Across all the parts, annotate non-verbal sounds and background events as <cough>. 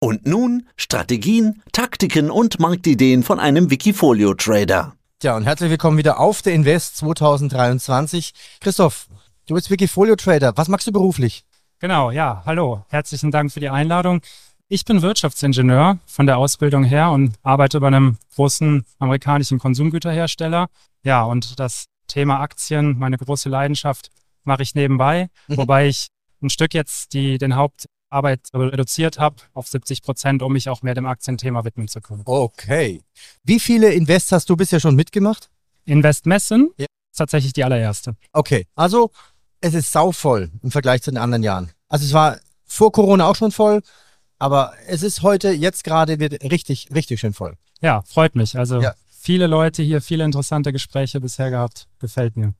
Und nun Strategien, Taktiken und Marktideen von einem Wikifolio-Trader. Ja, und herzlich willkommen wieder auf der Invest 2023. Christoph, du bist Wikifolio-Trader. Was machst du beruflich? Genau, ja, hallo. Herzlichen Dank für die Einladung. Ich bin Wirtschaftsingenieur von der Ausbildung her und arbeite bei einem großen amerikanischen Konsumgüterhersteller. Ja, und das Thema Aktien, meine große Leidenschaft, mache ich nebenbei, mhm. wobei ich ein Stück jetzt die, den Haupt, Arbeit reduziert habe auf 70 Prozent, um mich auch mehr dem Aktienthema widmen zu können. Okay. Wie viele Invests hast du bisher schon mitgemacht? Investmessen ja. ist tatsächlich die allererste. Okay, also es ist sauvoll im Vergleich zu den anderen Jahren. Also es war vor Corona auch schon voll, aber es ist heute, jetzt gerade wird richtig, richtig schön voll. Ja, freut mich. Also ja. viele Leute hier, viele interessante Gespräche bisher gehabt. Gefällt mir.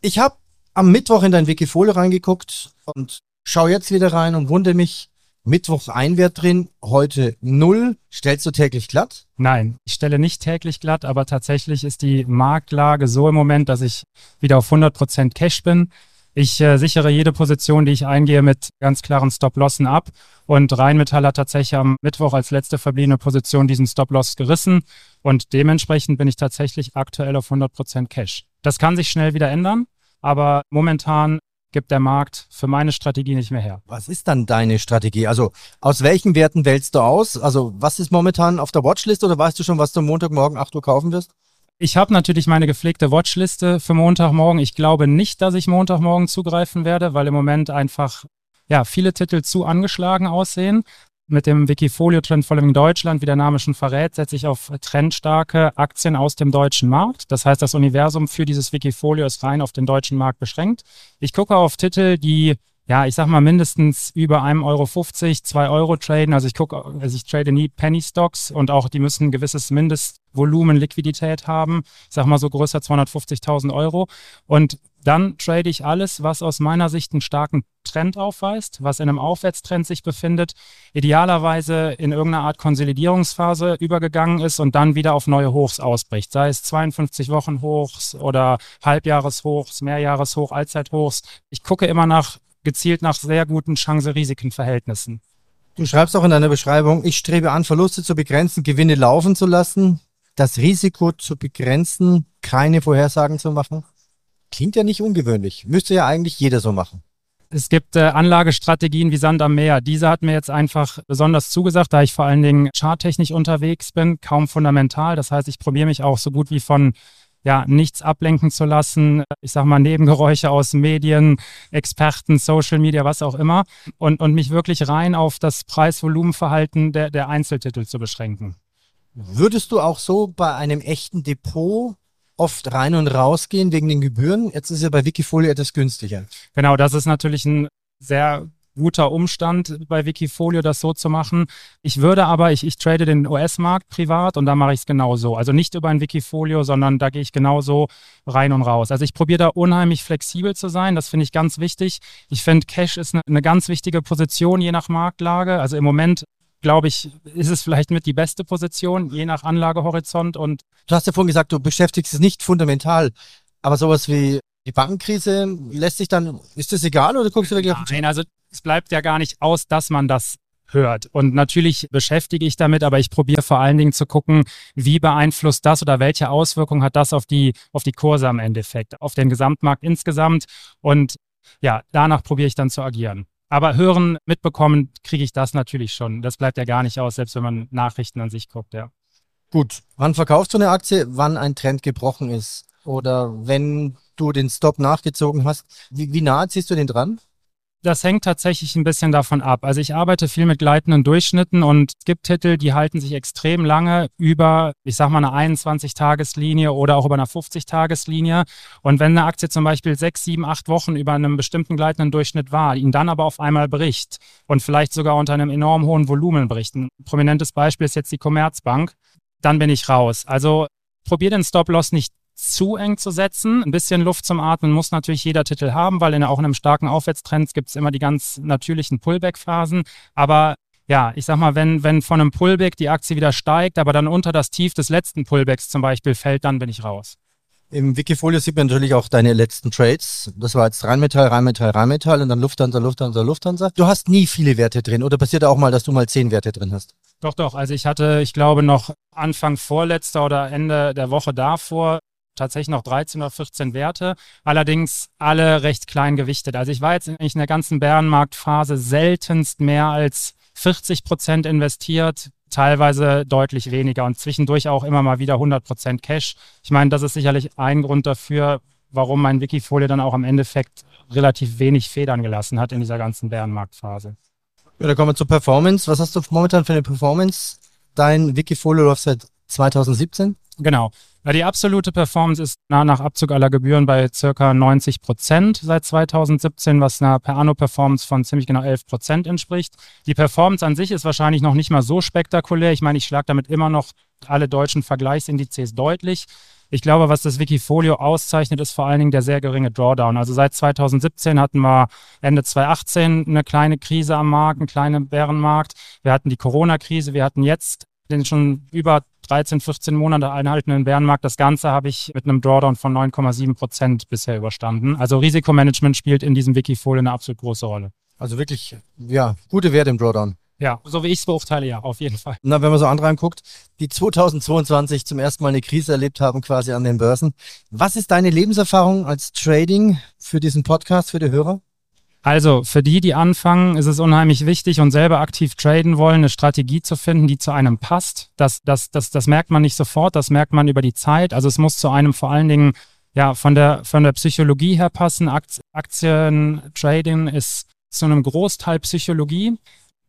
Ich habe am Mittwoch in dein Wikifolio reingeguckt und schau jetzt wieder rein und wundere mich, Mittwoch ein Wert drin, heute null. Stellst du täglich glatt? Nein, ich stelle nicht täglich glatt, aber tatsächlich ist die Marktlage so im Moment, dass ich wieder auf 100% Cash bin. Ich äh, sichere jede Position, die ich eingehe, mit ganz klaren Stop-Lossen ab. Und Rheinmetall hat tatsächlich am Mittwoch als letzte verbliebene Position diesen Stop-Loss gerissen. Und dementsprechend bin ich tatsächlich aktuell auf 100% Cash. Das kann sich schnell wieder ändern, aber momentan gibt der Markt für meine Strategie nicht mehr her. Was ist dann deine Strategie? Also aus welchen Werten wählst du aus? Also was ist momentan auf der Watchlist oder weißt du schon, was du Montagmorgen 8 Uhr kaufen wirst? Ich habe natürlich meine gepflegte Watchliste für Montagmorgen. Ich glaube nicht, dass ich Montagmorgen zugreifen werde, weil im Moment einfach ja, viele Titel zu angeschlagen aussehen mit dem Wikifolio Trend Following Deutschland, wie der Name schon verrät, setze ich auf trendstarke Aktien aus dem deutschen Markt. Das heißt, das Universum für dieses Wikifolio ist rein auf den deutschen Markt beschränkt. Ich gucke auf Titel, die ja, ich sag mal mindestens über 1,50 Euro, 2 Euro traden. Also ich gucke, also ich trade nie Penny Stocks und auch die müssen ein gewisses Mindestvolumen Liquidität haben. Ich sag mal so größer 250.000 Euro. Und dann trade ich alles, was aus meiner Sicht einen starken Trend aufweist, was in einem Aufwärtstrend sich befindet, idealerweise in irgendeiner Art Konsolidierungsphase übergegangen ist und dann wieder auf neue Hochs ausbricht, sei es 52 Wochen Hochs oder Halbjahreshochs, Mehrjahreshoch, Allzeithochs. Ich gucke immer nach gezielt nach sehr guten Chance-Risiken-Verhältnissen. Du schreibst auch in deiner Beschreibung, ich strebe an, Verluste zu begrenzen, Gewinne laufen zu lassen, das Risiko zu begrenzen, keine Vorhersagen zu machen. Klingt ja nicht ungewöhnlich. Müsste ja eigentlich jeder so machen. Es gibt äh, Anlagestrategien wie Sand am Meer. Diese hat mir jetzt einfach besonders zugesagt, da ich vor allen Dingen charttechnisch unterwegs bin, kaum fundamental. Das heißt, ich probiere mich auch so gut wie von ja, nichts ablenken zu lassen. Ich sag mal, Nebengeräusche aus Medien, Experten, Social Media, was auch immer. Und, und mich wirklich rein auf das Preis-Volumen-Verhalten der, der Einzeltitel zu beschränken. Würdest du auch so bei einem echten Depot oft rein und raus gehen wegen den Gebühren? Jetzt ist ja bei Wikifolio etwas günstiger. Genau, das ist natürlich ein sehr guter Umstand bei Wikifolio, das so zu machen. Ich würde aber, ich, ich trade den US-Markt privat und da mache ich es genauso. Also nicht über ein Wikifolio, sondern da gehe ich genauso rein und raus. Also ich probiere da unheimlich flexibel zu sein. Das finde ich ganz wichtig. Ich finde, Cash ist eine, eine ganz wichtige Position, je nach Marktlage. Also im Moment glaube ich, ist es vielleicht mit die beste Position, je nach Anlagehorizont. Und du hast ja vorhin gesagt, du beschäftigst es nicht fundamental, aber sowas wie die Bankenkrise lässt sich dann, ist das egal oder guckst du wirklich auf Nein, also es bleibt ja gar nicht aus, dass man das hört. Und natürlich beschäftige ich damit, aber ich probiere vor allen Dingen zu gucken, wie beeinflusst das oder welche Auswirkungen hat das auf die, auf die Kurse am Endeffekt, auf den Gesamtmarkt insgesamt. Und ja, danach probiere ich dann zu agieren. Aber hören, mitbekommen, kriege ich das natürlich schon. Das bleibt ja gar nicht aus, selbst wenn man Nachrichten an sich guckt, ja. Gut. Wann verkaufst du eine Aktie? Wann ein Trend gebrochen ist? Oder wenn du den Stop nachgezogen hast, wie, wie nah ziehst du den dran? Das hängt tatsächlich ein bisschen davon ab. Also ich arbeite viel mit gleitenden Durchschnitten und es gibt Titel, die halten sich extrem lange über, ich sag mal, eine 21-Tageslinie oder auch über eine 50-Tageslinie. Und wenn eine Aktie zum Beispiel sechs, sieben, acht Wochen über einem bestimmten gleitenden Durchschnitt war, ihn dann aber auf einmal bricht und vielleicht sogar unter einem enorm hohen Volumen bricht. Ein prominentes Beispiel ist jetzt die Commerzbank. Dann bin ich raus. Also probier den Stop-Loss nicht zu eng zu setzen. Ein bisschen Luft zum Atmen muss natürlich jeder Titel haben, weil in auch in einem starken Aufwärtstrend gibt es immer die ganz natürlichen Pullback-Phasen. Aber ja, ich sag mal, wenn, wenn von einem Pullback die Aktie wieder steigt, aber dann unter das Tief des letzten Pullbacks zum Beispiel fällt, dann bin ich raus. Im Wikifolio sieht man natürlich auch deine letzten Trades. Das war jetzt Rheinmetall, Rheinmetall, Rheinmetall und dann Lufthansa, Lufthansa, Lufthansa. Du hast nie viele Werte drin oder passiert auch mal, dass du mal zehn Werte drin hast? Doch, doch. Also ich hatte, ich glaube, noch Anfang vorletzter oder Ende der Woche davor tatsächlich noch 13 oder 14 Werte, allerdings alle recht klein gewichtet. Also ich war jetzt eigentlich in der ganzen Bärenmarktphase seltenst mehr als 40 Prozent investiert, teilweise deutlich weniger und zwischendurch auch immer mal wieder 100 Prozent Cash. Ich meine, das ist sicherlich ein Grund dafür, warum mein Wikifolio dann auch im Endeffekt relativ wenig Federn gelassen hat in dieser ganzen Bärenmarktphase. Ja, dann kommen wir zur Performance. Was hast du momentan für eine Performance? Dein Wikifolio läuft seit 2017? Genau. Die absolute Performance ist nach Abzug aller Gebühren bei circa 90 Prozent seit 2017, was einer per Anno Performance von ziemlich genau 11 Prozent entspricht. Die Performance an sich ist wahrscheinlich noch nicht mal so spektakulär. Ich meine, ich schlage damit immer noch alle deutschen Vergleichsindizes deutlich. Ich glaube, was das Wikifolio auszeichnet, ist vor allen Dingen der sehr geringe Drawdown. Also seit 2017 hatten wir Ende 2018 eine kleine Krise am Markt, einen kleinen Bärenmarkt. Wir hatten die Corona-Krise, wir hatten jetzt den schon über 13, 14 Monate einhaltenden Bärenmarkt. Das Ganze habe ich mit einem Drawdown von 9,7 Prozent bisher überstanden. Also Risikomanagement spielt in diesem Wikifolio eine absolut große Rolle. Also wirklich, ja, gute Werte im Drawdown. Ja, so wie ich es beurteile, ja, auf jeden Fall. Na, wenn man so andere anguckt, die 2022 zum ersten Mal eine Krise erlebt haben, quasi an den Börsen. Was ist deine Lebenserfahrung als Trading für diesen Podcast, für die Hörer? Also für die, die anfangen, ist es unheimlich wichtig und selber aktiv traden wollen, eine Strategie zu finden, die zu einem passt. Das, das, das, das merkt man nicht sofort, das merkt man über die Zeit. Also es muss zu einem vor allen Dingen ja von der, von der Psychologie her passen. Aktien, Trading ist zu einem Großteil Psychologie.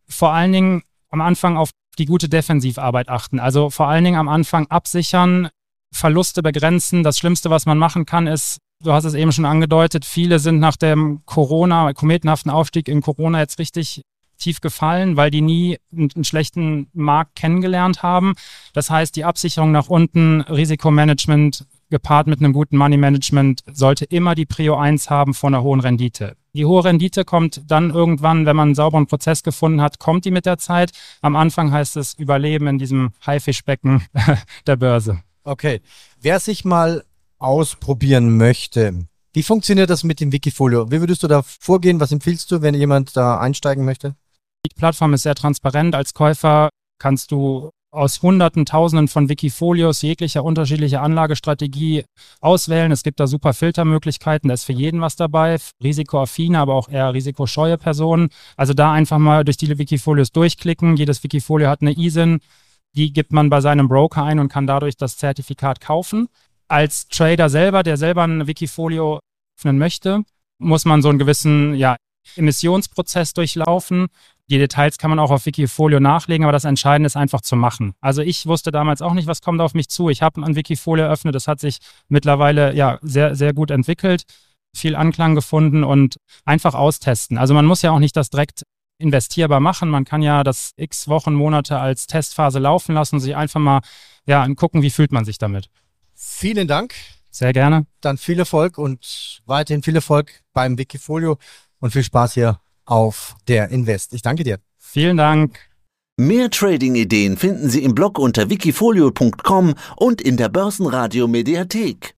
Vor allen Dingen am Anfang auf die gute Defensivarbeit achten. Also vor allen Dingen am Anfang absichern, Verluste begrenzen. Das Schlimmste, was man machen kann, ist du hast es eben schon angedeutet, viele sind nach dem Corona, kometenhaften Aufstieg in Corona jetzt richtig tief gefallen, weil die nie einen schlechten Markt kennengelernt haben. Das heißt, die Absicherung nach unten, Risikomanagement gepaart mit einem guten Money Management sollte immer die Prio 1 haben vor einer hohen Rendite. Die hohe Rendite kommt dann irgendwann, wenn man einen sauberen Prozess gefunden hat, kommt die mit der Zeit. Am Anfang heißt es Überleben in diesem Haifischbecken <laughs> der Börse. Okay. Wer sich mal ausprobieren möchte. Wie funktioniert das mit dem Wikifolio? Wie würdest du da vorgehen? Was empfiehlst du, wenn jemand da einsteigen möchte? Die Plattform ist sehr transparent. Als Käufer kannst du aus Hunderten, Tausenden von Wikifolios jeglicher unterschiedlicher Anlagestrategie auswählen. Es gibt da super Filtermöglichkeiten. Da ist für jeden was dabei. Risikoaffine, aber auch eher risikoscheue Personen. Also da einfach mal durch die Wikifolios durchklicken. Jedes Wikifolio hat eine ISIN. Die gibt man bei seinem Broker ein und kann dadurch das Zertifikat kaufen als Trader selber, der selber ein Wikifolio öffnen möchte, muss man so einen gewissen ja, Emissionsprozess durchlaufen. Die Details kann man auch auf Wikifolio nachlegen, aber das Entscheidende ist einfach zu machen. Also ich wusste damals auch nicht, was kommt auf mich zu. Ich habe ein Wikifolio eröffnet, das hat sich mittlerweile ja sehr, sehr gut entwickelt, viel Anklang gefunden und einfach austesten. Also man muss ja auch nicht das direkt investierbar machen. Man kann ja das x Wochen, Monate als Testphase laufen lassen und sich einfach mal ja, gucken, wie fühlt man sich damit. Vielen Dank. Sehr gerne. Dann viel Erfolg und weiterhin viel Erfolg beim Wikifolio und viel Spaß hier auf der Invest. Ich danke dir. Vielen Dank. Mehr Trading-Ideen finden Sie im Blog unter wikifolio.com und in der Börsenradio Mediathek.